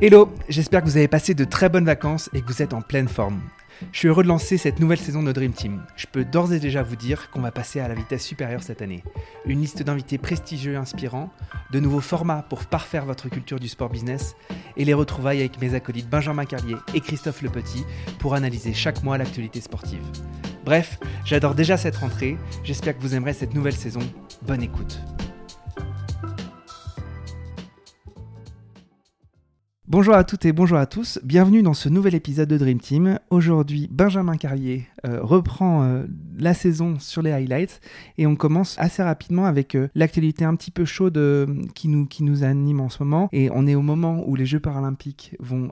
Hello, j'espère que vous avez passé de très bonnes vacances et que vous êtes en pleine forme. Je suis heureux de lancer cette nouvelle saison de Dream Team. Je peux d'ores et déjà vous dire qu'on va passer à la vitesse supérieure cette année. Une liste d'invités prestigieux et inspirants, de nouveaux formats pour parfaire votre culture du sport business et les retrouvailles avec mes acolytes Benjamin Carlier et Christophe Le Petit pour analyser chaque mois l'actualité sportive. Bref, j'adore déjà cette rentrée, j'espère que vous aimerez cette nouvelle saison. Bonne écoute. Bonjour à toutes et bonjour à tous, bienvenue dans ce nouvel épisode de Dream Team. Aujourd'hui, Benjamin Carlier euh, reprend euh, la saison sur les highlights et on commence assez rapidement avec euh, l'actualité un petit peu chaude qui, nous, qui nous anime en ce moment. Et on est au moment où les Jeux paralympiques vont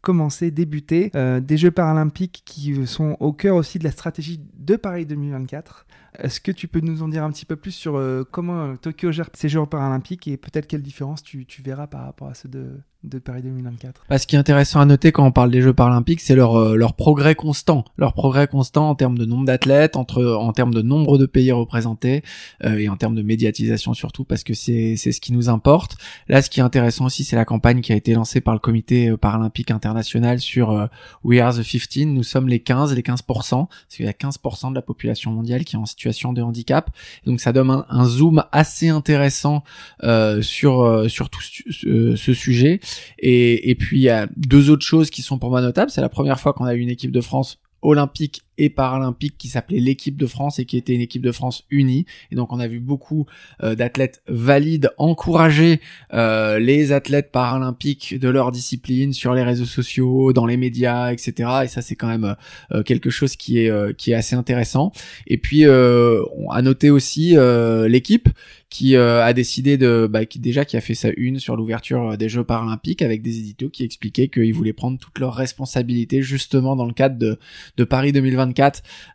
commencer, débuter. des Jeux paralympiques qui sont au cœur aussi de la stratégie de Paris 2024. Est-ce que tu peux nous en dire un petit peu plus sur comment Tokyo gère ces Jeux paralympiques et peut-être quelle différence tu, tu verras par rapport à ceux de, de Paris 2024. Bah, ce qui est intéressant à noter quand on parle des Jeux paralympiques, c'est leur euh, leur progrès constant, leur progrès constant en termes de nombre d'athlètes, entre en termes de nombre de pays représentés euh, et en termes de médiatisation surtout parce que c'est c'est ce qui nous importe. Là, ce qui est intéressant aussi, c'est la campagne qui a été lancée par le Comité euh, paralympique international sur We Are the 15. Nous sommes les 15, les 15 parce qu'il y a 15% de la population mondiale qui est en situation de handicap. Donc ça donne un, zoom assez intéressant sur sur tout ce sujet. Et, puis il y a deux autres choses qui sont pour moi notables. C'est la première fois qu'on a eu une équipe de France olympique et paralympique qui s'appelait l'équipe de France et qui était une équipe de France unie. Et donc on a vu beaucoup euh, d'athlètes valides encourager euh, les athlètes paralympiques de leur discipline sur les réseaux sociaux, dans les médias, etc. Et ça c'est quand même euh, quelque chose qui est qui est assez intéressant. Et puis à noter aussi l'équipe qui a décidé de bah, qui déjà qui a fait sa une sur l'ouverture des Jeux paralympiques avec des éditos qui expliquaient qu'ils voulaient prendre toutes leurs responsabilités justement dans le cadre de, de Paris 2024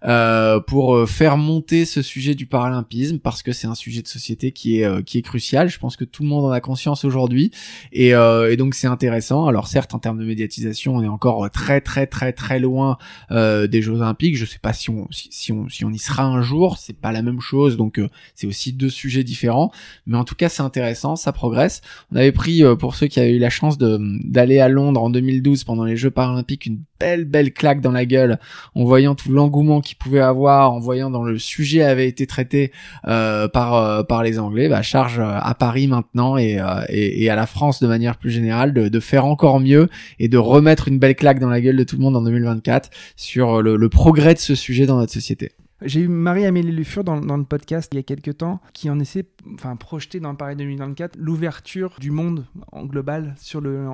euh, pour euh, faire monter ce sujet du paralympisme parce que c'est un sujet de société qui est euh, qui est crucial. Je pense que tout le monde en a conscience aujourd'hui et, et donc c'est intéressant. Alors certes en termes de médiatisation, on est encore très très très très loin des Jeux Olympiques. Je sais pas si on si, on si on y sera un jour, c'est pas la même chose. Donc c'est aussi deux sujets différents, mais en tout cas c'est intéressant, ça progresse. On avait pris pour ceux qui avaient eu la chance de d'aller à Londres en 2012 pendant les Jeux paralympiques une belle belle claque dans la gueule en voyant l'engouement qu'il pouvait avoir en voyant dans le sujet avait été traité euh, par euh, par les Anglais, bah, charge euh, à Paris maintenant et, et, à la France de manière plus générale de, faire encore mieux et de remettre une belle claque dans la gueule de tout le monde en 2024 sur le progrès de ce sujet dans notre société. J'ai eu Marie-Amélie Lufur dans, dans, le podcast il y a quelques temps qui en essaie, enfin, projeter dans Paris 2024 l'ouverture du monde en global sur le,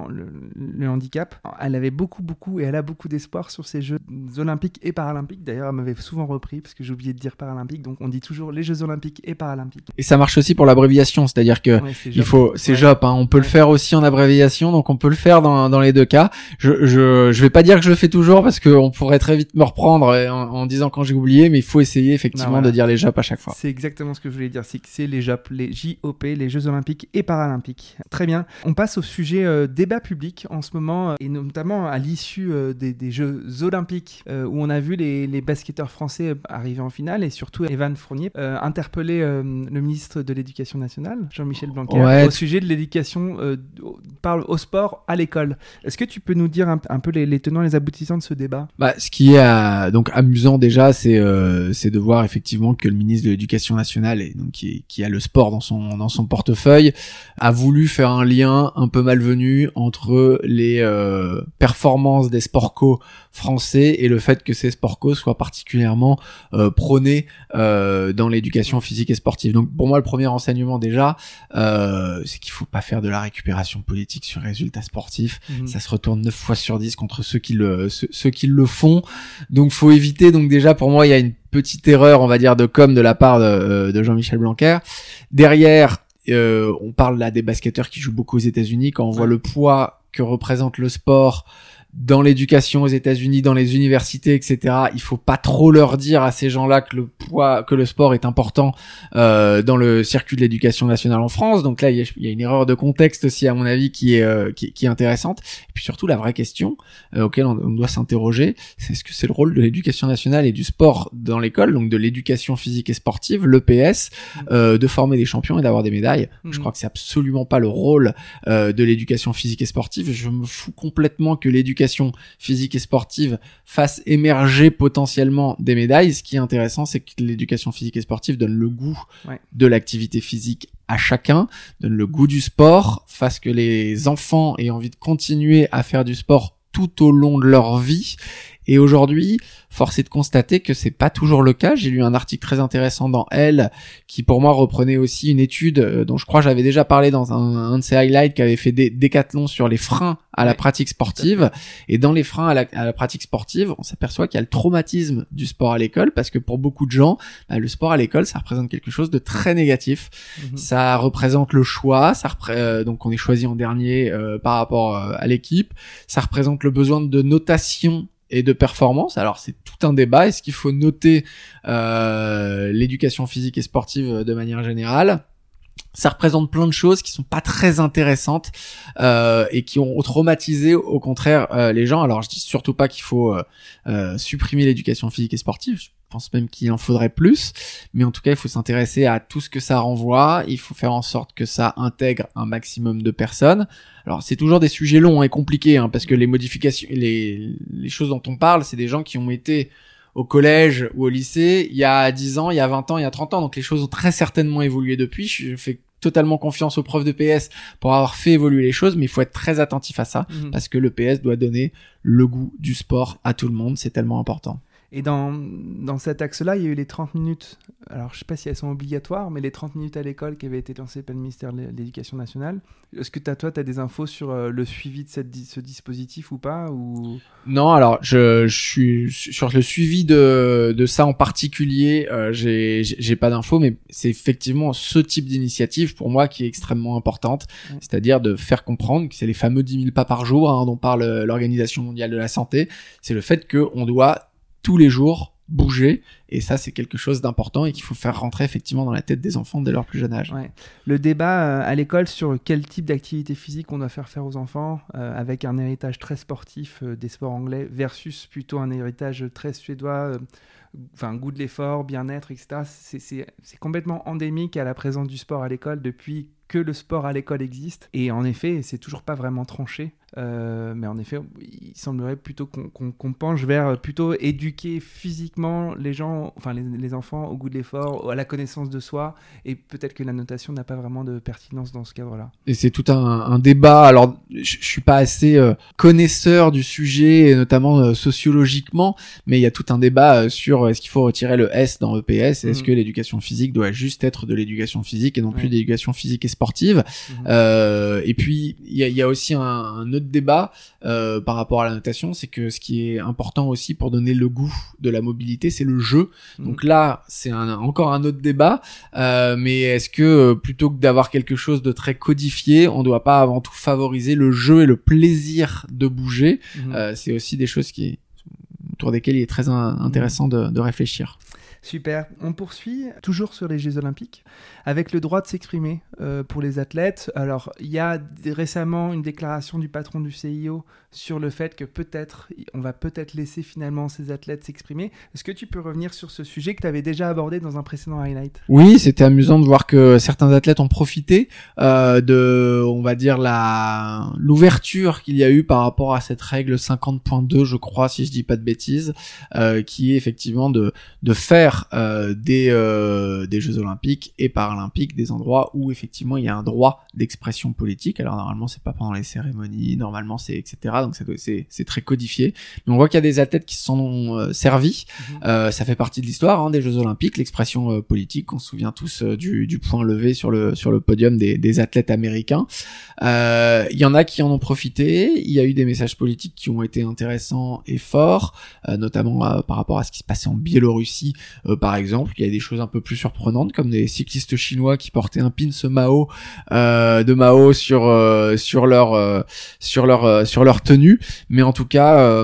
le, handicap. Elle avait beaucoup, beaucoup, et elle a beaucoup d'espoir sur ces Jeux olympiques et paralympiques. D'ailleurs, elle m'avait souvent repris parce que j'ai oublié de dire paralympiques, donc on dit toujours les Jeux olympiques et paralympiques. Et ça marche aussi pour l'abréviation, c'est-à-dire que il faut, c'est JOP, hein, on peut le faire aussi en abréviation, donc on peut le faire dans, dans les deux cas. Je, je, je vais pas dire que je le fais toujours parce qu'on pourrait très vite me reprendre en, en disant quand j'ai oublié, mais il faut essayer effectivement de dire les JOP à chaque fois. C'est exactement ce que je voulais dire, c'est que c'est les JOP, les JOP, les Jeux Olympiques et Paralympiques. Très bien. On passe au sujet euh, débat public en ce moment, euh, et notamment à l'issue euh, des, Jeux Olympiques, où on a vu les, les, basketteurs français arriver en finale, et surtout Evan Fournier interpeller le ministre de l'Éducation nationale, Jean-Michel Blanquer, au sujet de l'éducation parle au sport à l'école. Est-ce que tu peux nous dire un, peu les, les, tenants et les aboutissants de ce débat? Bah, Ce qui est donc amusant déjà, c'est c'est de voir effectivement que le ministre de l'Éducation nationale, et donc qui, qui, a le sport dans son dans son portefeuille, a voulu faire un lien un peu malvenu entre les euh, performances des sport co français et le fait que ces sport co soient particulièrement euh, prônés euh, dans l'éducation physique et sportive. Donc pour moi, le premier enseignement déjà, euh, c'est qu'il faut pas faire de la récupération politique sur résultats sportifs. Mhm. Ça se retourne 9 fois sur 10 contre ceux qui le ceux, ceux qui le font. Donc faut éviter. Donc déjà pour moi, il y a une petite erreur, on va dire, de com de la part de, euh, Jean-Michel Blanquer. Derrière, euh, on parle là des basketteurs qui jouent beaucoup aux États-Unis. Quand on voit le poids que représente le sport dans l'éducation aux États-Unis, dans les universités, etc. Il faut pas trop leur dire à ces gens-là que le poids, que le sport est important euh, dans le circuit de l'éducation nationale en France. Donc là, il y, a, une erreur de contexte aussi, à mon avis, qui est euh, qui, est intéressante. Et puis surtout, la vraie question euh, auquel on, doit s'interroger, c'est est-ce que c'est le rôle de l'éducation nationale et du sport dans l'école, donc de l'éducation physique et sportive, l'EPS, euh, de former des champions et d'avoir des médailles? Je mmh. crois que c'est absolument pas le rôle euh, de l'éducation physique et sportive. Je me fous complètement que l'éducation physique et sportive fasse émerger potentiellement des médailles. Ce qui est intéressant, c'est que l'éducation physique et sportive donne le goût de l'activité physique à chacun, donne le goût du sport, fasse que les enfants aient envie de continuer à faire du sport tout au long de leur vie et aujourd'hui, force est de constater que c'est pas toujours le cas. J'ai lu un article très intéressant dans Elle qui pour moi reprenait aussi une étude euh, dont je crois j'avais déjà parlé dans un, de ses highlights qui avait fait des décathlons sur les freins à la pratique sportive. Et dans les freins à la, pratique sportive, on s'aperçoit qu'il y a le traumatisme du sport à l'école parce que pour beaucoup de gens, bah, le sport à l'école, ça représente quelque chose de très négatif. Mhm. Ça représente le choix, ça euh, donc on est choisi en dernier euh, par rapport à l'équipe. Ça représente le besoin de notation et de performance. Alors c'est tout un débat. Est-ce qu'il faut noter euh, l'éducation physique et sportive de manière générale? Ça représente plein de choses qui sont pas très intéressantes euh, et qui ont traumatisé au contraire euh, les gens. Alors je dis surtout pas qu'il faut euh, euh, supprimer l'éducation physique et sportive. Je pense même qu'il en faudrait plus, mais en tout cas il faut s'intéresser à tout ce que ça renvoie. Il faut faire en sorte que ça intègre un maximum de personnes. Alors c'est toujours des sujets longs et compliqués hein, parce que les modifications, les, les choses dont on parle, c'est des gens qui ont été au collège ou au lycée il y a 10 ans, il y a 20 ans, il y a 30 ans. Donc les choses ont très certainement évolué depuis. Je fais totalement confiance aux profs de PS pour avoir fait évoluer les choses, mais il faut être très attentif à ça mhm. parce que le PS doit donner le goût du sport à tout le monde. C'est tellement important. Et dans, dans cet axe-là, il y a eu les 30 minutes, alors je sais pas si elles sont obligatoires, mais les 30 minutes à l'école qui avaient été lancées par le ministère de l'Éducation nationale. Est-ce que as, toi, tu as des infos sur euh, le suivi de cette, ce dispositif ou pas ou... Non, alors je, je, suis sur le suivi de, de ça en particulier, euh, j'ai pas d'infos, mais c'est effectivement ce type d'initiative pour moi qui est extrêmement importante, c'est-à-dire de faire comprendre que c'est les fameux 10 000 pas par jour hein, dont parle l'Organisation mondiale de la santé, c'est le fait qu'on doit tous les jours bouger et ça c'est quelque chose d'important et qu'il faut faire rentrer effectivement dans la tête des enfants dès leur plus jeune âge. Le débat euh, à l'école sur quel type d'activité physique on doit faire faire aux enfants euh, avec un héritage très sportif euh, des sports anglais versus plutôt un héritage très suédois enfin goût de l'effort, bien-être, etc. C'est complètement endémique à la présence du sport à l'école depuis que le sport à l'école existe. Et en effet, c'est toujours pas vraiment tranché. Euh, mais en effet, il semblerait plutôt qu'on penche vers plutôt éduquer physiquement les gens, enfin les, enfants au goût de l'effort, à la connaissance de soi, et peut-être que la notation n'a pas vraiment de pertinence dans ce cadre-là. Et c'est tout un, débat. Alors, je, suis pas assez euh, connaisseur du sujet, notamment euh, sociologiquement, mais il y a tout un débat sur est-ce qu'il faut retirer le S dans EPS, est-ce mm. que l'éducation physique doit juste être de l'éducation physique et non plus d'éducation physique et sportive. Mm-hmm. et puis il y a, y a, aussi un, un débat euh, par rapport à la notation, c'est que ce qui est important aussi pour donner le goût de la mobilité, c'est le jeu. Mhm. Donc là, c'est encore un autre débat. Euh, mais est-ce que euh, plutôt que d'avoir quelque chose de très codifié, on doit pas avant tout favoriser le jeu et le plaisir de bouger? Mhm. C'est aussi des choses qui autour desquelles il est très intéressant de réfléchir. Super. On poursuit toujours sur les Jeux Olympiques avec le droit de s'exprimer euh, pour les athlètes. Alors, il y a récemment une déclaration du patron du CIO sur le fait que peut-être, on va peut-être laisser finalement ces athlètes s'exprimer. Est-ce que tu peux revenir sur ce sujet que tu avais déjà abordé dans un précédent highlight? Oui, c'était amusant de voir que certains athlètes ont profité euh, de, on va dire, l'ouverture qu'il y a eu par rapport à cette règle 50.2, je crois, si je dis pas de bêtises, euh, qui est effectivement de, de faire euh, des, euh, des Jeux Olympiques et Paralympiques des endroits où effectivement il y a un droit d'expression politique. Alors normalement c'est pas pendant les cérémonies, normalement c'est etc. Donc c'est c'est très codifié. Mais on voit qu'il y a des athlètes qui se sont euh, servis. Mhm. ça fait partie de l'histoire hein, des Jeux Olympiques, l'expression politique. On se souvient tous du, du point levé sur le sur le podium des, des athlètes américains. Il y en a qui en ont profité. Il y a eu des messages politiques qui ont été intéressants et forts, notamment par rapport à ce qui se passait en Biélorussie par exemple, il y a des choses un peu plus surprenantes comme des cyclistes chinois qui portaient un pin Mao de Mao sur sur leur sur leur sur leur tenue, mais en tout cas,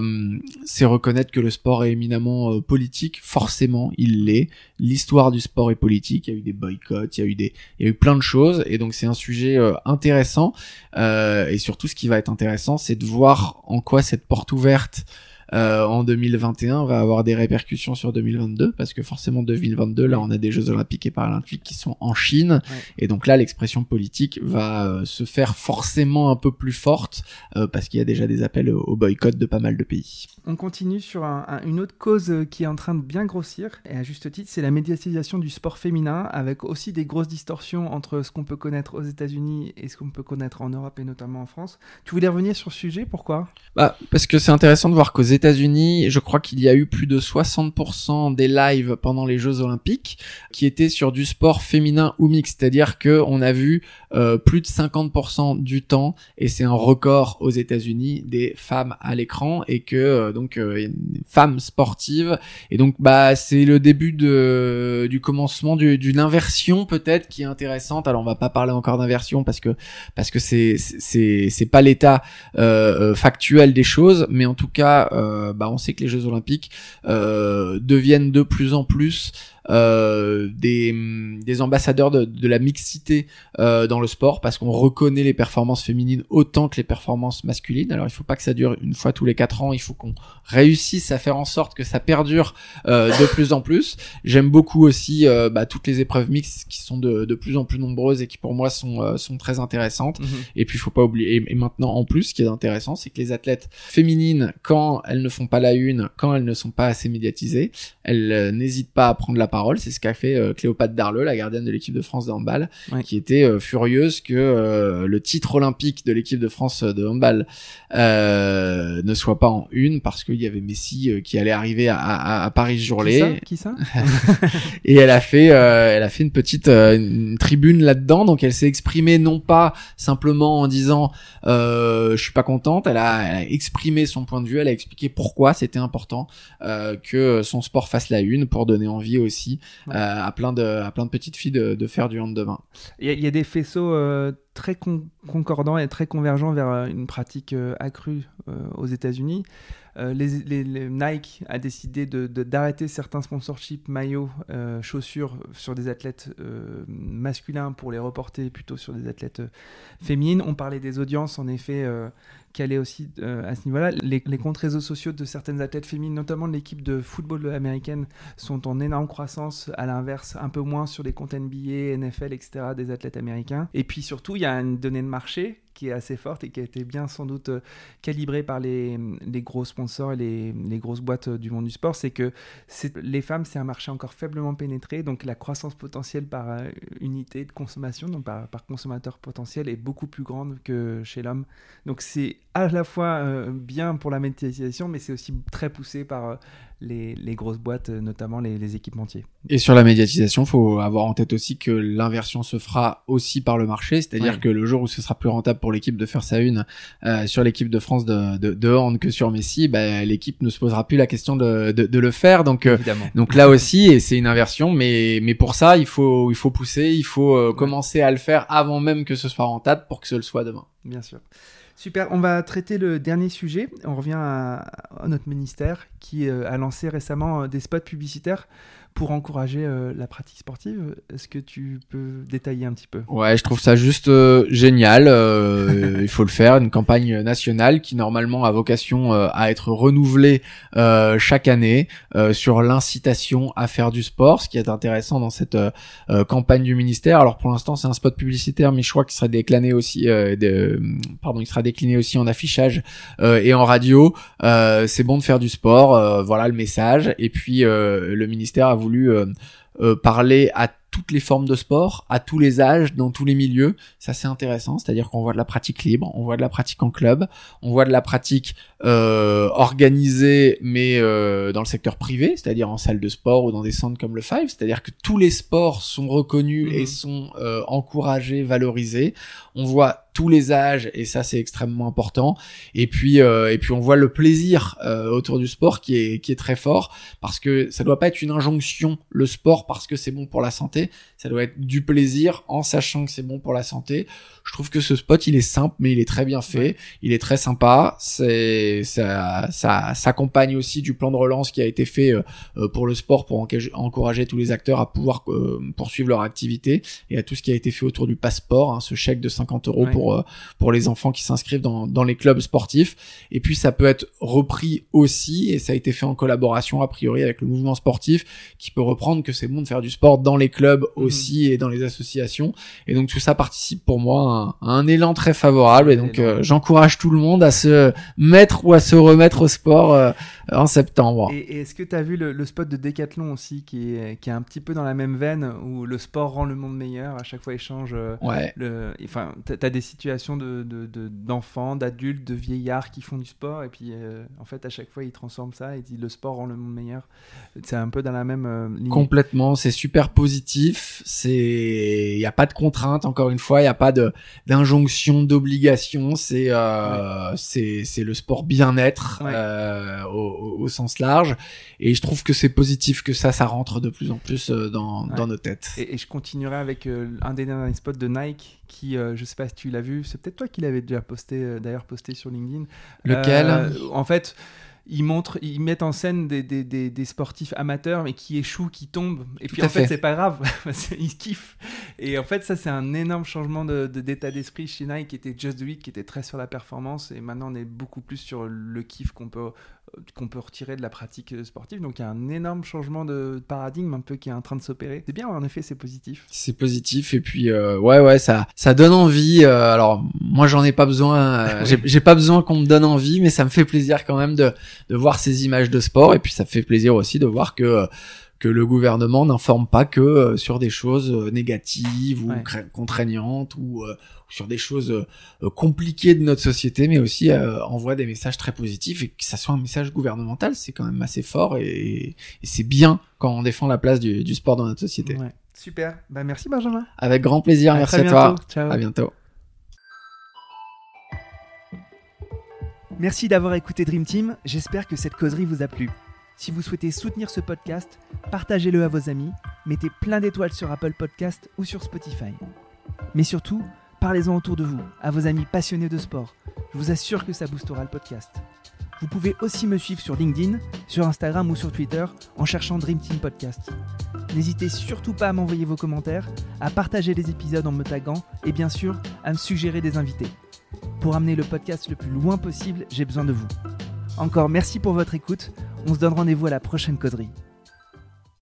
c'est reconnaître que le sport est éminemment politique. Forcément, il l'est. L'histoire du sport est politique. Il y a eu des boycotts, il y a eu des il y a eu plein de choses, et donc c'est un sujet intéressant. et surtout, ce qui va être intéressant, c'est de voir en quoi cette porte ouverte euh, en 2021 va avoir des répercussions sur 2022 parce que forcément 2022 là on a des Jeux Olympiques et Paralympiques qui sont en Chine. Et donc là l'expression politique va euh, se faire forcément un peu plus forte euh, parce qu'il y a déjà des appels au boycott de pas mal de pays. On continue sur une autre cause qui est en train de bien grossir. Et à juste titre c'est la médiatisation du sport féminin avec aussi des grosses distorsions entre ce qu'on peut connaître aux États-Unis et ce qu'on peut connaître en Europe et notamment en France. Tu voulais revenir sur ce sujet? Pourquoi? Bah parce que c'est intéressant de voir qu'aux États-Unis, je crois qu'il y a eu plus de 60% des lives pendant les Jeux Olympiques qui étaient sur du sport féminin ou mixte, c'est-à-dire que on a vu euh, plus de 50% du temps, et c'est un record aux États-Unis des femmes à l'écran, et que euh, donc euh, une femme sportive, et donc bah c'est le début de du commencement d'une inversion peut-être qui est intéressante. Alors on va pas parler encore d'inversion parce que parce que c'est c'est c'est pas l'état factuel des choses, mais en tout cas bah on sait que les Jeux Olympiques deviennent de plus en plus euh, des, des ambassadeurs de, de la mixité euh, dans le sport parce qu'on reconnaît les performances féminines autant que les performances masculines. Alors il faut pas que ça dure une fois tous les quatre ans, il faut qu'on réussisse à faire en sorte que ça perdure euh, de plus en plus. J'aime beaucoup aussi euh, bah, toutes les épreuves mixtes qui sont de, de, plus en plus nombreuses et qui pour moi sont, euh, sont très intéressantes. Mhm. Et puis il faut pas oublier, et, maintenant en plus ce qui est intéressant, c'est que les athlètes féminines, quand elles ne font pas la une, quand elles ne sont pas assez médiatisées, elles n'hésitent pas à prendre la c'est ce qu'a fait euh, Cléopâtre Darleux, la gardienne de l'équipe de France de handball, qui était euh, furieuse que euh, le titre olympique de l'équipe de France de handball ne soit pas en une parce qu'il y avait Messi qui allait arriver à, Paris ce jour-là. Qui ça, Et elle a fait, elle a fait une petite une tribune là-dedans, donc elle s'est exprimée non pas simplement en disant je suis pas contente, elle a, elle a, exprimé son point de vue, elle a expliqué pourquoi c'était important que son sport fasse la une pour donner envie aussi euh, à plein de à plein de petites filles de, faire du hand de main. Il y, a des faisceaux euh, très concordants et très convergents vers euh, une pratique accrue aux États-Unis. Les, Nike a décidé d'arrêter de, certains sponsorships maillots, chaussures sur des athlètes masculins pour les reporter plutôt sur des athlètes féminines. On parlait des audiences, en effet, qu'elle est aussi euh, à ce niveau-là. Les, comptes réseaux sociaux de certaines athlètes féminines, notamment de l'équipe de football américaine, sont en énorme croissance. À l'inverse, un peu moins sur les comptes NBA, NFL, etc. des athlètes américains. Et puis surtout, il y a une donnée de marché qui est assez forte et qui a été bien sans doute euh, calibrée par les, les gros sponsors et les, les, grosses boîtes euh, du monde du sport, c'est que les femmes, c'est un marché encore faiblement pénétré, donc la croissance potentielle par euh, unité de consommation, donc par, par, consommateur potentiel, est beaucoup plus grande que chez l'homme. Donc c'est à la fois bien pour la médiatisation, mais c'est aussi très poussé par les, les, grosses boîtes, notamment les, les, équipementiers. Et sur la médiatisation, faut avoir en tête aussi que l'inversion se fera aussi par le marché, c'est-à-dire que le jour où ce sera plus rentable pour l'équipe de faire sa une euh, sur l'équipe de France de, de, de, hand que sur Messi, bah, l'équipe ne se posera plus la question de, de, de le faire. Donc, euh, donc là aussi, et c'est une inversion, mais, mais pour ça, il faut, il faut pousser, il faut euh, commencer à le faire avant même que ce soit rentable pour que ce le soit demain. Bien sûr. Super, on va traiter le dernier sujet. On revient à, notre ministère qui euh, a lancé récemment euh, des spots publicitaires pour encourager euh, la pratique sportive. Est-ce que tu peux détailler un petit peu? Ouais, je trouve ça juste euh, génial. Euh, il faut le faire, une campagne nationale qui normalement a vocation à être renouvelée chaque année sur l'incitation à faire du sport. Ce qui est intéressant dans cette campagne du ministère. Alors pour l'instant, c'est un spot publicitaire, mais je crois qu'il sera décliné aussi, de, pardon, il sera décliné aussi en affichage et en radio. c'est bon de faire du sport. voilà le message. Et puis le ministère a voulu euh, euh, parler à toutes les formes de sport, à tous les âges, dans tous les milieux. Ça c'est intéressant, c'est-à-dire qu'on voit de la pratique libre, on voit de la pratique en club, on voit de la pratique euh, organisée mais dans le secteur privé, c'est-à-dire en salle de sport ou dans des centres comme le Five, c'est-à-dire que tous les sports sont reconnus et mhm. sont encouragés, valorisés. On voit tous les âges et ça c'est extrêmement important. Et puis euh, et puis on voit le plaisir euh, autour du sport qui est qui est très fort parce que ça doit pas être une injonction le sport parce que c'est bon pour la santé, ça doit être du plaisir en sachant que c'est bon pour la santé. Je trouve que ce spot il est simple mais il est très bien fait, il est très sympa, c'est ça ça s'accompagne aussi du plan de relance qui a été fait euh, pour le sport pour encourager tous les acteurs à pouvoir poursuivre leur activité et à tout ce qui a été fait autour du passeport, hein, ce chèque de 50 euros pour euh, pour les enfants qui s'inscrivent dans, dans les clubs sportifs. Et puis ça peut être repris aussi, et ça a été fait en collaboration a priori avec le mouvement sportif, qui peut reprendre que c'est bon de faire du sport dans les clubs mhm. aussi et dans les associations. Et donc tout ça participe pour moi à un, élan très favorable. Et donc euh, j'encourage tout le monde à se mettre ou à se remettre au sport euh, en septembre. Et, est-ce que tu as vu le, spot de Decathlon aussi, qui est, qui est un petit peu dans la même veine, où le sport rend le monde meilleur, à chaque fois il change ouais. le... Enfin, tu as des situations de, d'enfants, d'adultes, de vieillards qui font du sport. Et puis, euh, en fait, à chaque fois, ils transforment ça et disent le sport rend le monde meilleur. C'est un peu dans la même euh, ligne. Complètement, c'est super positif. C'est, il n'y a pas de contrainte. Encore une fois, il n'y a pas de d'injonction, d'obligation. C'est, euh, c'est, c'est le sport bien-être au, au, sens large. Et je trouve que c'est positif que ça, ça rentre de plus en plus dans, dans nos têtes. Et, et je continuerai avec un des derniers spots de Nike qui, euh, je sais pas si tu l'as vu, c'est peut-être toi qui l'avais déjà posté, euh, d'ailleurs posté sur LinkedIn. Lequel euh, En fait, ils montrent, ils mettent en scène des, des, des, sportifs amateurs mais qui échouent, qui tombent. Et puis en fait, c'est pas grave, ils kiffent. Et en fait, ça c'est un énorme changement d'état de, d'esprit chez Nike qui était Just Do It, qui était très sur la performance. Et maintenant, on est beaucoup plus sur le kiff qu'on peut qu'on peut retirer de la pratique sportive. Donc il y a un énorme changement de paradigme un peu qui est en train de s'opérer. C'est bien, en effet, c'est positif. C'est positif et puis euh, ouais ouais ça ça donne envie. Euh, alors moi j'en ai pas besoin, euh, j'ai pas besoin qu'on me donne envie, mais ça me fait plaisir quand même de de voir ces images de sport et puis ça fait plaisir aussi de voir que que le gouvernement n'informe pas que sur des choses négatives ou contraignantes ou, sur des choses euh, compliquées de notre société, mais aussi euh, envoie des messages très positifs et que ça soit un message gouvernemental, c'est quand même assez fort et, c'est bien quand on défend la place du, sport dans notre société. Super, bah, merci Benjamin. Avec grand plaisir, merci à toi. Ciao. À bientôt. Merci d'avoir écouté Dream Team, j'espère que cette causerie vous a plu. Si vous souhaitez soutenir ce podcast, partagez-le à vos amis, mettez plein d'étoiles sur Apple Podcast ou sur Spotify. Mais surtout, Parlez-en autour de vous, à vos amis passionnés de sport. Je vous assure que ça boostera le podcast. Vous pouvez aussi me suivre sur LinkedIn, sur Instagram ou sur Twitter en cherchant Dream Team Podcast. N'hésitez surtout pas à m'envoyer vos commentaires, à partager les épisodes en me taguant et bien sûr à me suggérer des invités. Pour amener le podcast le plus loin possible, j'ai besoin de vous. Encore merci pour votre écoute. On se donne rendez-vous à la prochaine causerie.